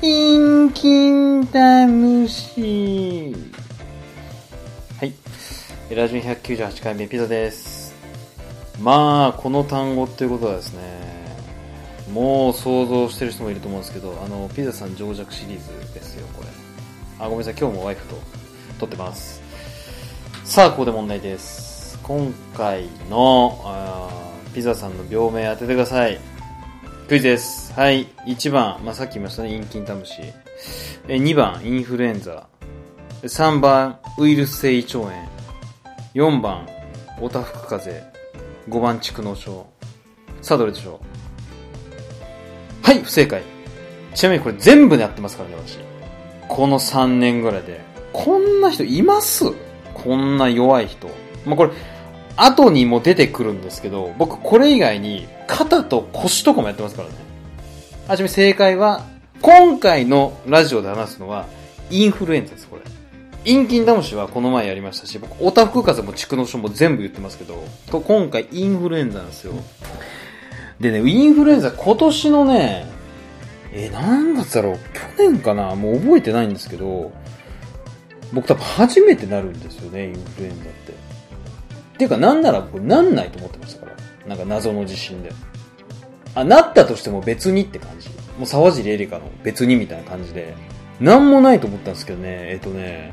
キンキンタムシ。はい。ラジオ198回目ピザです。まあ、この単語っていうことはですね、もう想像してる人もいると思うんですけど、あの、ピザさん情弱シリーズですよ、これ。あ、ごめんなさい、今日もワイフと撮ってます。さあ、ここで問題です。今回の、あピザさんの病名当ててください。クイズです。はい。1番、まあ、さっき言いましたね、インキンタムシ。え2番、インフルエンザ。3番、ウイルス性胃腸炎。4番、おたふく風邪。5番、蓄膿症。さあ、どれでしょう？はい、不正解。ちなみにこれ全部でやってますからね、私。この3年ぐらいで。こんな人います？こんな弱い人。まあ、これ、後にも出てくるんですけど、僕これ以外に肩と腰とかもやってますからね。はじめ正解は、今回のラジオで話すのは、インフルエンザです、これ。インキンダムシはこの前やりましたし、僕、オタフク風も蓄膿症も全部言ってますけど、と今回インフルエンザなんですよ。でね、インフルエンザ今年のね、えー、何月だろう去年かな？もう覚えてないんですけど、僕多分初めてなるんですよね、インフルエンザっ。っていうか、なんなら僕、なんないと思ってましたから。なんか謎の地震で。あ、なったとしても別にって感じ。もう沢尻エリカの別にみたいな感じで。なんもないと思ったんですけどね、えっ、とね、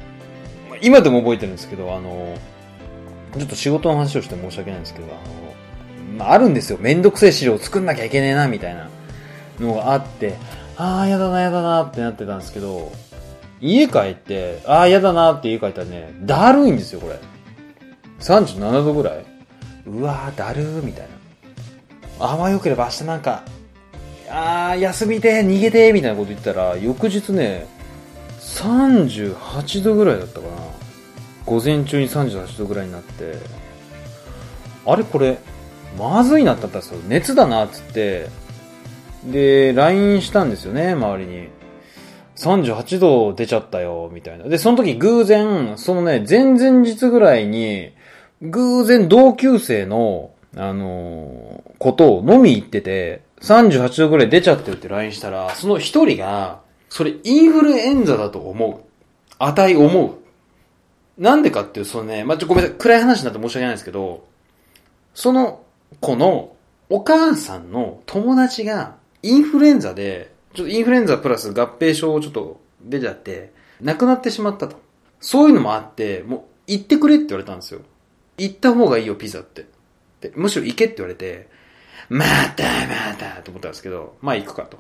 今でも覚えてるんですけど、あの、ちょっと仕事の話をして申し訳ないんですけど、あの、まあ、あるんですよ。めんどくせえ資料を作んなきゃいけねえな、みたいなのがあって、あー、やだな、やだなってなってたんですけど、家帰って、あー、やだなって家帰ったらね、だるいんですよ、これ。37度ぐらい？うわー、だるー、みたいな。あわよければ明日なんか、あー、休みてー、逃げて、みたいなこと言ったら、翌日ね、38度ぐらいだったかな。午前中に38度ぐらいになって、あれこれ、まずいなってなったんですよ。熱だな、っつって。で、LINE したんですよね、周りに。38度出ちゃったよ、みたいな。で、その時偶然、そのね、前々日ぐらいに、偶然同級生の、あのーことを飲み行ってて、38度ぐらい出ちゃってるって LINE したら、その一人が、それインフルエンザだと思う。値思う。なんでかっていう、そのね、まあ、ちょ、ごめんなさい、暗い話になって申し訳ないんですけど、その子のお母さんの友達がインフルエンザで、ちょっとインフルエンザプラス合併症をちょっと出ちゃって、亡くなってしまったと。そういうのもあって、もう行ってくれって言われたんですよ。行った方がいいよ、ピザって。で、むしろ行けって言われて、またまたと思ったんですけど、まあ行くかと。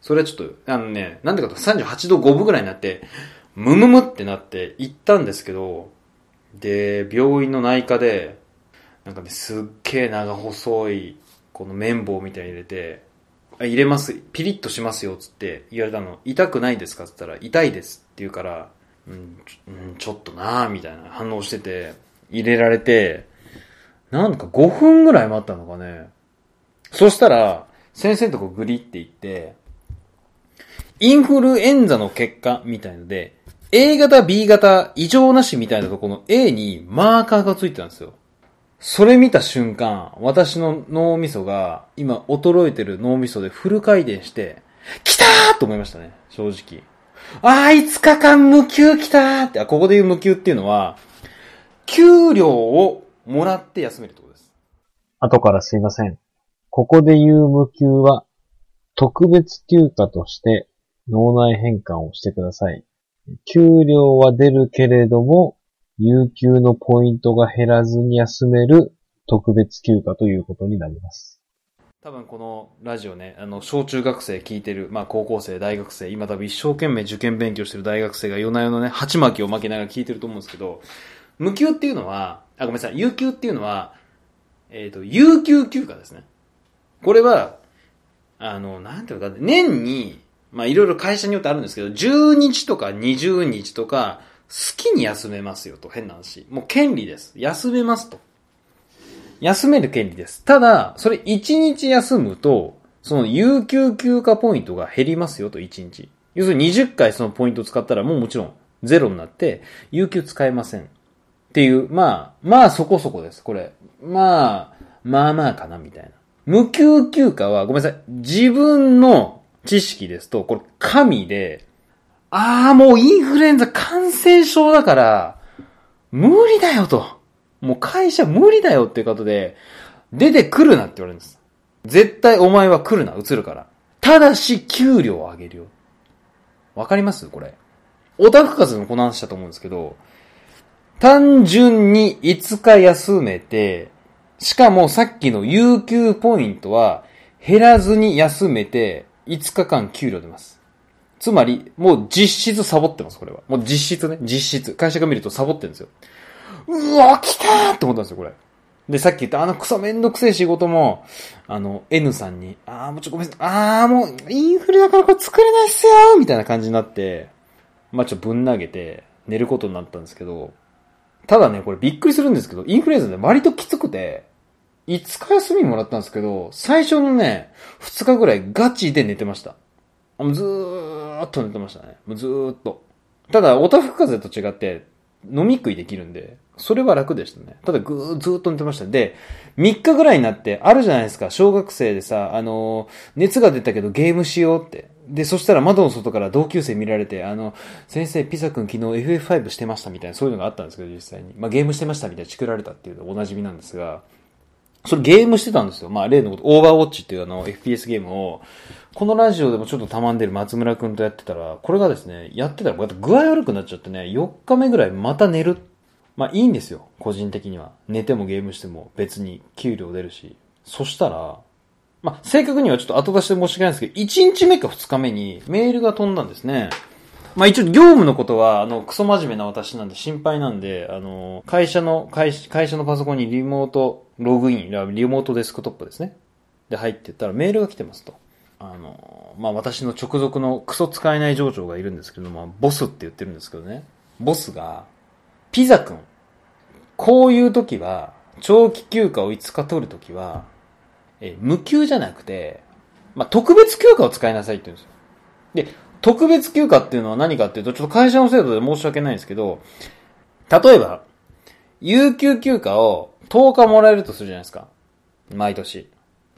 それはちょっと、あのね、なんでかと38度5分ぐらいになって、ムムムってなって行ったんですけど、で、病院の内科で、なんかね、すっげえ長細い、この綿棒みたいに入れて、あ入れます、ピリッとしますよ、つって言われたの、痛くないですかつったら、痛いですって言うから、うん、ちょうんちょっとなーみたいな反応してて、入れられて、なんか5分ぐらい待ったのかね。そしたら、先生のとこグリって言って、インフルエンザの結果みたいので、A 型、B 型、異常なしみたいなとこの A にマーカーがついてたんですよ。それ見た瞬間、私の脳みそが、今衰えてる脳みそでフル回転して、来たーと思いましたね、正直。あー、5日間無給来たーって、あ、ここで言う無給っていうのは、給料をもらって休めるってことです。後からすいません。ここで言う無給は、特別休暇として脳内変換をしてください。給料は出るけれども、有給のポイントが減らずに休める特別休暇ということになります。多分このラジオね、あの、小中学生聞いてる、まあ高校生、大学生、今多分一生懸命受験勉強してる大学生が夜な夜なね、鉢巻きを巻きながら聞いてると思うんですけど、無給っていうのは、あ、ごめんなさい、有給っていうのは、えっ、と、有給休暇ですね。これは、あの、なんていうか、年に、まあいろいろ会社によってあるんですけど、10日とか20日とか、好きに休めますよと、変な話。もう権利です。休めますと。休める権利です。ただ、それ1日休むと、その有給休暇ポイントが減りますよと、1日。要するに20回そのポイント使ったらもうもちろんゼロになって、有給使えません。っていう、まあ、まあそこそこです、これ。まあ、まあまあかな、みたいな。無給休暇は、ごめんなさい、自分の知識ですと、これ神で、ああ、もうインフルエンザ感染症だから、無理だよと。もう会社無理だよっていうことで、出てくるなって言われるんです。絶対お前は来るな、移るから。ただし、給料を上げるよ。わかります？これ。オタフカズのこの話だと思うんですけど、単純に5日休めて、しかもさっきの有給ポイントは減らずに休めて5日間給料出ます。つまり、もう実質サボってます、これは。もう実質ね、実質。会社が見るとサボってるんですよ。うわ、来たーって思ったんですよ、これ。で、さっき言ったあのクソめんどくせえ仕事も、あの、N さんに、あーもうちょ、ごめんなさい、あーもう、インフレだからこれ作れないっすよみたいな感じになって、まあちょっとぶん投げて、寝ることになったんですけど、ただね、これびっくりするんですけど、インフルエンザで割ときつくて、5日休みもらったんですけど、最初のね、2日ぐらいガチで寝てました。もうずーっと寝てましたね。もうずーっと。ただ、オタフ風邪と違って、飲み食いできるんで、それは楽でしたね。ただ、ぐーずーっと寝てました。で、3日ぐらいになって、あるじゃないですか、小学生でさ、あのー熱が出たけどゲームしようって。で、そしたら窓の外から同級生見られて、あの、先生、ピザ君昨日 FF5 してましたみたいな、そういうのがあったんですけど、実際に。まあ、ゲームしてましたみたいな、チクられたっていうのおなじみなんですが、それゲームしてたんですよ。まあ、例のこと、オーバーウォッチっていうあの、FPS ゲームを、このラジオでもちょっとたまんでる松村くんとやってたら、これがですね、やってたら、こうやって具合悪くなっちゃってね、4日目ぐらいまた寝る。まあ、いいんですよ。個人的には。寝てもゲームしても別に給料出るし。そしたら、まあ、正確にはちょっと後出しで申し訳ないんですけど、1日目か2日目にメールが飛んだんですね。まあ一応業務のことは、あの、クソ真面目な私なんで心配なんで、あの、会社の、会社会社のパソコンにリモートログイン、リモートデスクトップですね。で入ってったらメールが来てますと。あの、まあ私の直属のクソ使えない上長がいるんですけども、ボスって言ってるんですけどね。ボスが、ピザ君、こういう時は、長期休暇を5日取る時は、え、無給じゃなくて、まあ特別休暇を使いなさいって言うんですよ。で、特別休暇っていうのは何かっていうと、ちょっと会社の制度で申し訳ないんですけど、例えば、有給休暇を10日もらえるとするじゃないですか。毎年。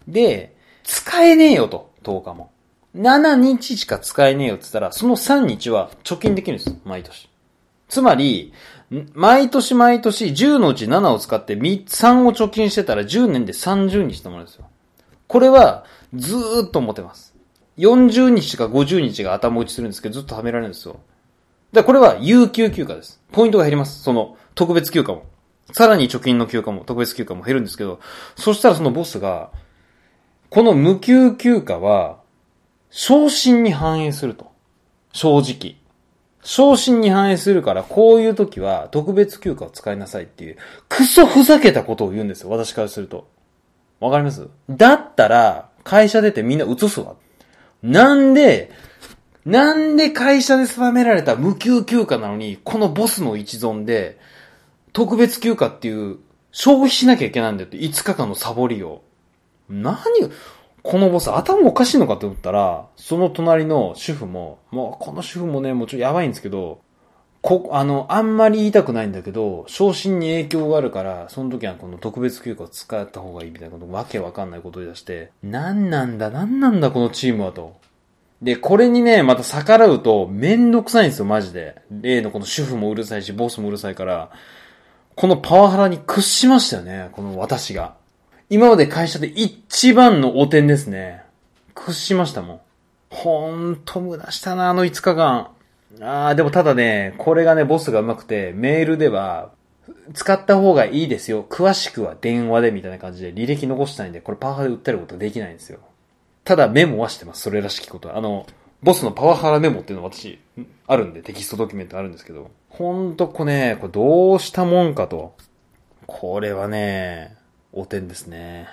で、使えねえよと、10日も。7日しか使えねえよって言ったら、その3日は貯金できるんです。毎年。つまり、毎年毎年10のうち7を使って3 3を貯金してたら10年で30日ともらえるんですよ。これは、ずーっと持てます。40日か50日が頭打ちするんですけど、ずっとはめられるんですよ。だからこれは有給休暇です。ポイントが減ります。その、特別休暇も。さらに貯金の休暇も、特別休暇も減るんですけど、そしたらそのボスが、この無給休暇は、昇進に反映すると。正直。昇進に反映するから、こういう時は特別休暇を使いなさいっていう、クソふざけたことを言うんですよ。私からすると。わかります？だったら、会社出てみんな移すわ。なんで、なんで会社で定められた無給休暇なのに、このボスの一存で、特別休暇っていう、消費しなきゃいけないんだよって、5日間のサボりを。何このボス頭おかしいのかと思ったら、その隣の主婦も、もうこの主婦もね、もうちょっとやばいんですけど、こ、あの、あんまり言いたくないんだけど、昇進に影響があるから、その時はこの特別休暇を使った方がいいみたいなこと、わけわかんないことを言い出して、なんなんだ、なんなんだ、このチームはと。で、これにね、また逆らうと、めんどくさいんですよ、マジで。例のこの主婦もうるさいし、ボスもうるさいから、このパワハラに屈しましたよね、この私が。今まで会社で一番の汚点ですね。屈しましたもん。ほんと無駄したな、あの5日間。あー、でもただね、これがね、ボスが上手くて、メールでは、使った方がいいですよ。詳しくは電話でみたいな感じで履歴残したいんで、これパワハラで訴えることはできないんですよ。ただメモはしてます。それらしきことは。あの、ボスのパワハラメモっていうのは私、あるんで、テキストドキュメントあるんですけど、ほんとこね、これどうしたもんかと。これはね、汚点ですね。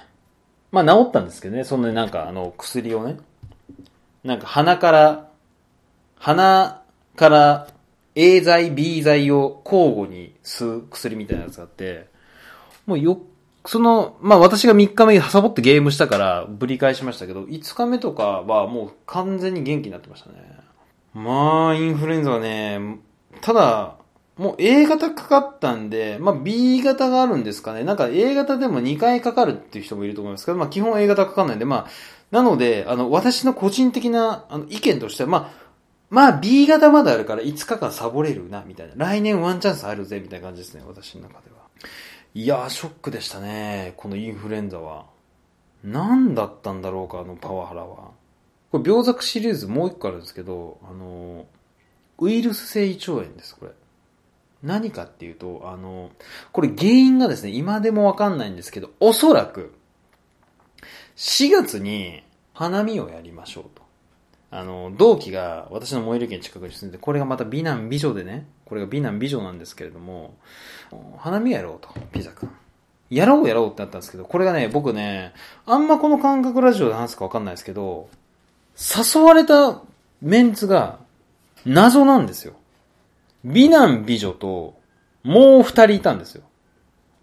まあ治ったんですけどね、そんなになんかあの薬をね、なんか鼻から、鼻から A 剤、B 剤を交互に吸う薬みたいなやつがあって、もうよ、その、まあ私が3日目サボってゲームしたからぶり返しましたけど、5日目とかはもう完全に元気になってましたね。まあ、インフルエンザはね、ただ、もう A 型かかったんで、まあ B 型があるんですかね。なんか A 型でも2回かかるっていう人もいると思いますけど、まあ基本 A 型かかんないんで、まあなので、あの、私の個人的なあの意見としては、まあ、まあ B 型まだあるから5日間サボれるな、みたいな。来年ワンチャンスあるぜ、みたいな感じですね、私の中では。いやー、ショックでしたね、このインフルエンザは。何だったんだろうか、あのパワハラは。これ、病弱シリーズもう一個あるんですけど、あの、ウイルス性胃腸炎です、これ。何かっていうと、あの、これ原因がですね、今でもわかんないんですけど、おそらく、4月に花見をやりましょうと。あの、同期が私の最寄り駅近くに住んで、これがまた美男美女でね、これが美男美女なんですけれども、花見やろうと、ピザ君。やろうやろうってなったんですけど、これがね、僕ね、あんまこの感覚ラジオで話すかわかんないですけど、誘われたメンツが謎なんですよ。美男美女ともう二人いたんですよ。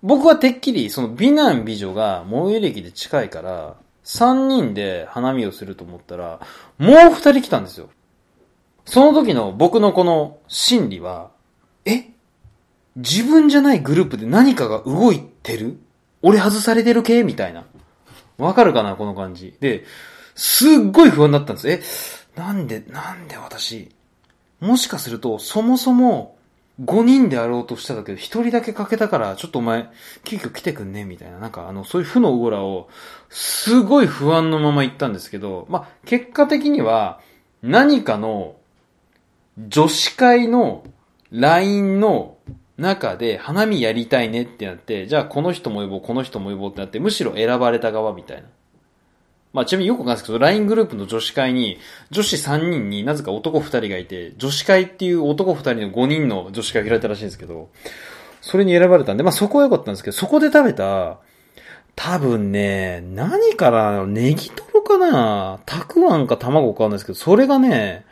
僕はてっきりその美男美女が最寄り駅で近いから、三人で花見をすると思ったら、もう二人来たんですよ。その時の僕のこの心理は、え？自分じゃないグループで何かが動いてる？俺外されてる系？みたいな。わかるかな？この感じ。で、すっごい不安だったんです。え、なんで、なんで私、もしかすると、そもそも、5人であろうとしただけど、1人だけ欠けたから、ちょっとお前、急遽来てくんねみたいな。なんか、あの、そういう負のオーラを、すごい不安のまま行ったんですけど、まあ、結果的には、何かの、女子会の LINE の中で花見やりたいねってなって、じゃあこの人も呼ぼう、この人も呼ぼうってなって、むしろ選ばれた側みたいな。まあちなみによくわかんないですけど、LINE グループの女子会に、女子3人になぜか男2人がいて、女子会っていう男2人の5人の女子会が開いたらしいんですけど、それに選ばれたんで、まあそこは良かったんですけど、そこで食べた、多分ね、何から、ネギトロかなたくあんか卵かわかんないですけど、それがね、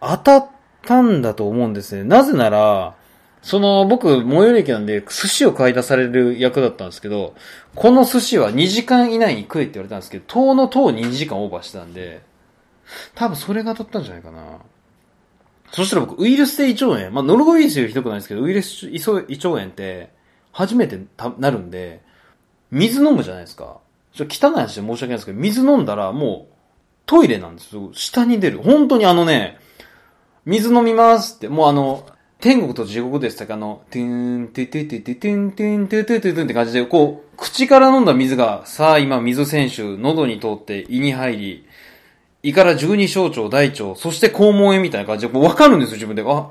当たったんだと思うんですね。なぜなら、その、僕、最寄り駅なんで、寿司を買い出される役だったんですけど、この寿司は2時間以内に食えって言われたんですけど、当の当に2時間オーバーしてたんで、多分それが当たったんじゃないかな。そしたら僕、ウイルス性胃腸炎、まあ、ノロウイルスよりひどくないですけど、ウイルス胃腸炎って、初めてなるんで、水飲むじゃないですか。ちょっと汚い話で申し訳ないですけど、水飲んだらもう、トイレなんですよ。下に出る。本当にあのね、水飲みますって、もうあの、天国と地獄ですとか、あの、トゥーン、トゥトゥトゥトゥトゥン、トゥ、トゥトゥトゥトゥンって感じで、こう、口から飲んだ水が、さあ今水選手、喉に通って胃に入り、胃から十二小腸、大腸、そして肛門炎みたいな感じで、こうわかるんですよ、自分で。あ、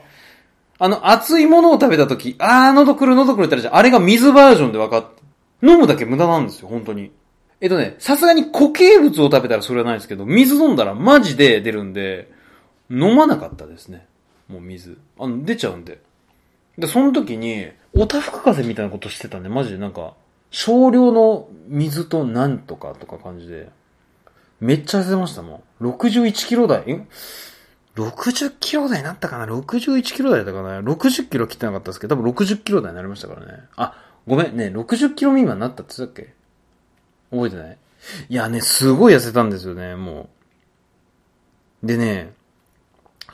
あの、熱いものを食べたとき、あー、喉くる、喉くるって言ったらじゃ、あれが水バージョンで分かっ、飲むだけ無駄なんですよ、本当に。えっとね、さすがに固形物を食べたらそれはないですけど、水飲んだらマジで出るんで、飲まなかったですね。もう水。あの、出ちゃうんで。で、その時に、おたふく風みたいなことしてたんで、マジでなんか、少量の水となんとかとか感じで、めっちゃ痩せましたもん。61キロ台、え ?60 キロ台になったかな ?61 キロ台だったかな ?60 キロ切ってなかったですけど、多分60キロ台になりましたからね。あ、ごめんね、60キロ未満になったって言ったっけ？覚えてない？いやね、すごい痩せたんですよね、もう。でね、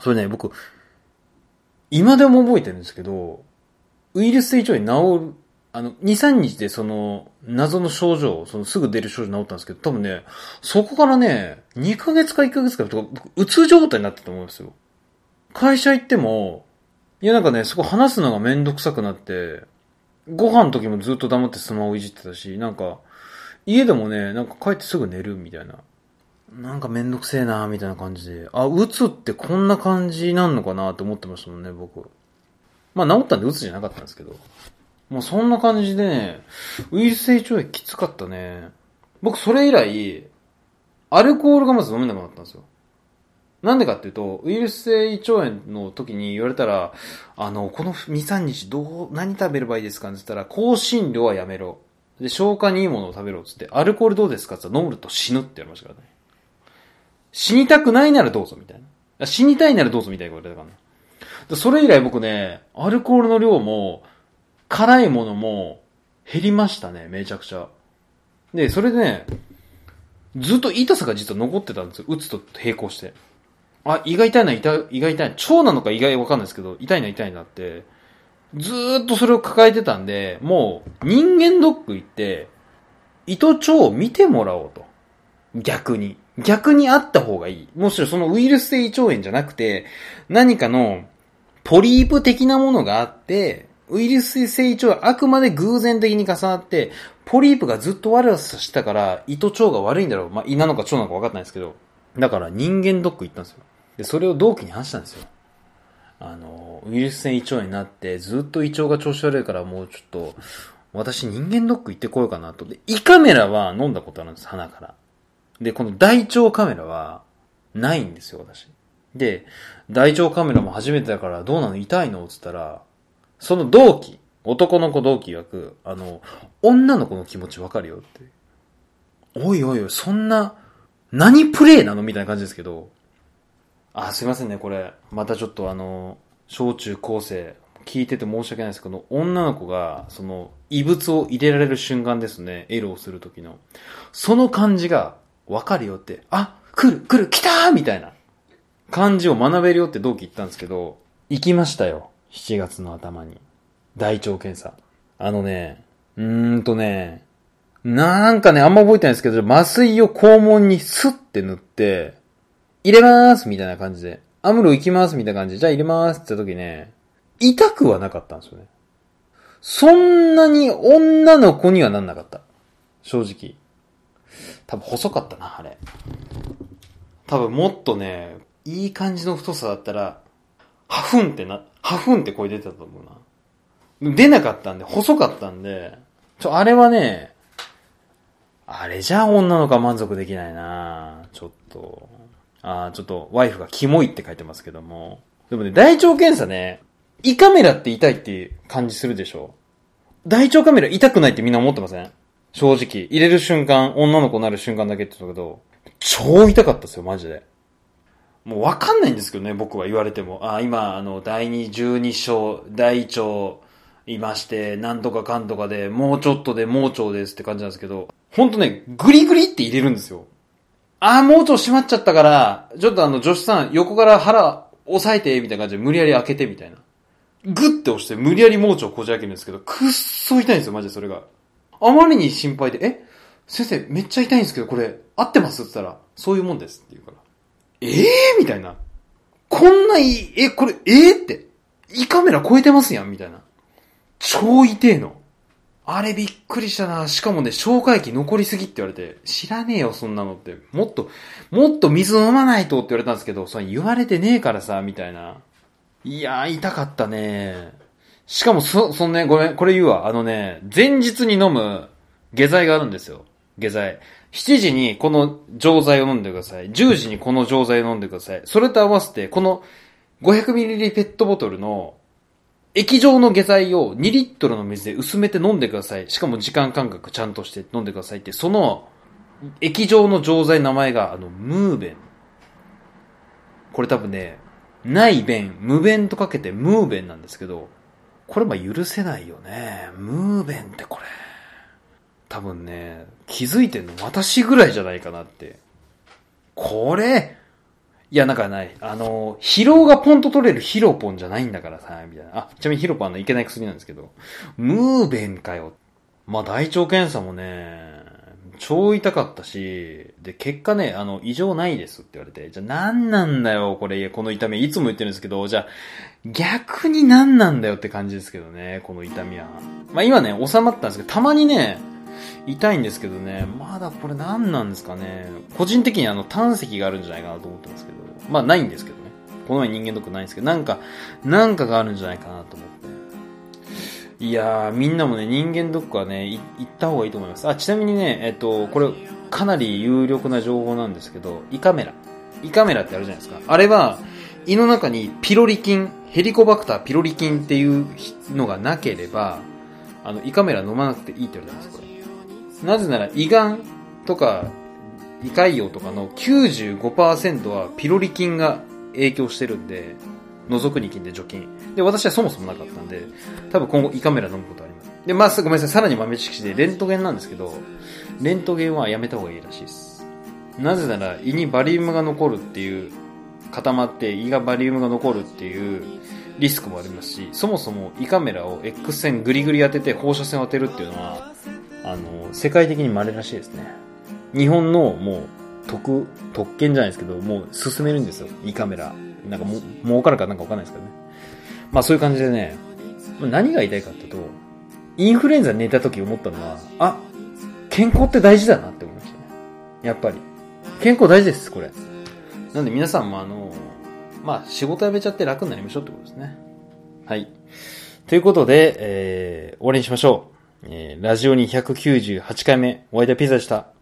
それね、僕、今でも覚えてるんですけど、ウイルス性胃腸炎治る、あの、2、3日でその、謎の症状、そのすぐ出る症状治ったんですけど、多分ね、そこからね、2ヶ月か1ヶ月かとか、うつ状態になってたと思うんですよ。会社行っても、いやなんかね、そこ話すのがめんどくさくなって、ご飯の時もずっと黙ってスマホいじってたし、なんか、家でもね、なんか帰ってすぐ寝るみたいな。なんかめんどくせえなみたいな感じで。あ、うつってこんな感じなんのかなって思ってましたもんね、僕。まあ治ったんでうつじゃなかったんですけど。もうそんな感じでね、ウイルス性胃腸炎きつかったね。僕それ以来、アルコールがまず飲めなくなったんですよ。なんでかっていうと、ウイルス性胃腸炎の時に言われたら、あの、この2、3日どう、何食べればいいですかって言ったら、香辛料はやめろ。で、消化にいいものを食べろっつって、アルコールどうですかって言ったら飲むと死ぬって言われましたからね。死にたくないならどうぞみたいな。死にたいならどうぞみたいな言われたからね。それ以来僕ね、アルコールの量も、辛いものも減りましたね、めちゃくちゃ。で、それでね、ずっと痛さが実は残ってたんですよ。打つと並行して。あ、胃が痛いな、痛胃が痛い。腸なのか胃がわかんないですけど、痛いな、痛いなって、ずーっとそれを抱えてたんで、もう人間ドック行って、胃と腸を見てもらおうと。逆に。逆にあった方がいい。もちろそのウイルス性胃腸炎じゃなくて、何かのポリープ的なものがあって、ウイルス性胃腸はあくまで偶然的に重なって、ポリープがずっと悪さしたから、胃と腸が悪いんだろう。まあ、胃なのか腸なのか分かんないですけど。だから人間ドック行ったんですよ。で、それを同期に話したんですよ。あの、ウイルス性胃腸炎になって、ずっと胃腸が調子悪いからもうちょっと、私人間ドック行ってこようかなと。で、胃カメラは飲んだことあるんです、鼻から。で、この大腸カメラは、ないんですよ、私。で、大腸カメラも初めてだからどうなの痛いの？つったら、その同期、男の子同期曰く、あの、女の子の気持ちわかるよって。おいおいおい、そんな、何プレイなの？みたいな感じですけど、あ、すいませんね、これ。またちょっとあの、小中高生、聞いてて申し訳ないですけど、女の子が、その、異物を入れられる瞬間ですね、エロをするときの。その感じが、わかるよって、あ、来る、来る、来たーみたいな感じを学べるよって同期言ったんですけど、行きましたよ。7月の頭に。大腸検査。あのね、うーんとね、なんかね、あんま覚えてないですけど、麻酔を肛門にスッて塗って、入れまーすみたいな感じで、アムロ行きますみたいな感じで、じゃあ入れまーすって時ね、痛くはなかったんですよね。そんなに女の子にはなんなかった。正直。多分細かったな、あれ。多分もっとね、いい感じの太さだったら、ハフンってな、ハフンって声出てたと思うな。出なかったんで、細かったんで、ちょ、あれはね、あれじゃ女の子は満足できないなちょっと。あちょっと、ワイフがキモいって書いてますけども。でもね、大腸検査ね、胃カメラって痛いって感じするでしょ大腸カメラ痛くないってみんな思ってません？正直。入れる瞬間、女の子になる瞬間だけって言ったけど、超痛かったですよ、マジで。もうわかんないんですけどね、僕は言われても。あ、今、あの、第二十二章、大腸いまして、なんとかかんとかで、もうちょっとで盲腸ですって感じなんですけど、ほんとね、グリグリって入れるんですよ。あー、盲腸閉まっちゃったから、ちょっとあの、女子さん、横から腹押さえて、みたいな感じで無理やり開けて、みたいな。グッて押して、無理やり盲腸こじ開けるんですけど、くっそ痛いんですよ、マジでそれが。あまりに心配で、え？先生、めっちゃ痛いんですけど、これ、合ってます？って言ったら、そういうもんですって言うから。ええー、みたいな。こんないい、え、これ、え？えー、って。胃カメラ超えてますやんみたいな。超痛えの。あれびっくりしたな。しかもね、消化液残りすぎって言われて、知らねえよ、そんなのって。もっと、もっと水飲まないとって言われたんですけど、それ言われてねえからさ、みたいな。いやー、痛かったね。しかも、そ、そのね、ごめん、これ言うわ。あのね、前日に飲む下剤があるんですよ。下剤。7時にこの錠剤を飲んでください。10時にこの錠剤を飲んでください。それと合わせて、この 500ml ペットボトルの液状の下剤を2リットルの水で薄めて飲んでください。しかも時間間隔ちゃんとして飲んでくださいって、その液状の錠剤名前が、あの、ムーベン。これ多分ね、ない弁、無弁とかけてムーベンなんですけど、これも許せないよね。ムーベンってこれ。多分ね、気づいてんの私ぐらいじゃないかなって。これ、いや、なんかない。あの、疲労がポンと取れるヒロポンじゃないんだからさ、みたいな。あ、ちなみにヒロポンのいけない薬なんですけど、ムーベンかよ。まあ、大腸検査もね、超痛かったし、で、結果ね、あの、異常ないですって言われて、じゃあ何なんだよ、これ、この痛み。いつも言ってるんですけど、じゃあ、逆に何なんだよって感じですけどね、この痛みは。まあ今ね、収まったんですけど、たまにね、痛いんですけどね、まだこれ何なんですかね。個人的にあの、胆石があるんじゃないかなと思ってますけど。まあないんですけどね。この前人間ドックないんですけど、なんか、なんかがあるんじゃないかなと思って。いやー、みんなもね、人間ドックはね、行った方がいいと思います。あ、ちなみにね、えっと、これ、かなり有力な情報なんですけど、胃カメラ。胃カメラってあるじゃないですか。あれは、胃の中にピロリ菌、ヘリコバクターピロリ菌っていうのがなければ、あの、胃カメラ飲まなくていいって言われてます、これ。なぜなら、胃がんとか胃潰瘍とかの95%はピロリ菌が影響してるんで、覗くに菌で除菌。で、私はそもそもなかったんで、多分今後胃カメラ飲むことあります。で、まあ、ごめんなさい、さらに豆知識で、レントゲンなんですけど、レントゲンはやめた方がいいらしいです。なぜなら、胃にバリウムが残るっていう、固まって胃がバリウムが残るっていうリスクもありますし、そもそも胃カメラを X 線グリグリ当てて放射線を当てるっていうのは、あの、世界的に稀らしいですね。日本のもう特、特権じゃないですけど、もう進めるんですよ。胃カメラ。なんかも、儲かるかなんかわかんないですけどね。まあそういう感じでね、何が言いたいかっていうと、インフルエンザ寝た時思ったのは、あ、健康って大事だなって思いましたね。やっぱり。健康大事です、これ。なんで皆さんもあの、まあ仕事辞めちゃって楽になりましょうってことですね。はい。ということで、えー、終わりにしましょう。えー、ラジオに198回目、お相手はピザでした。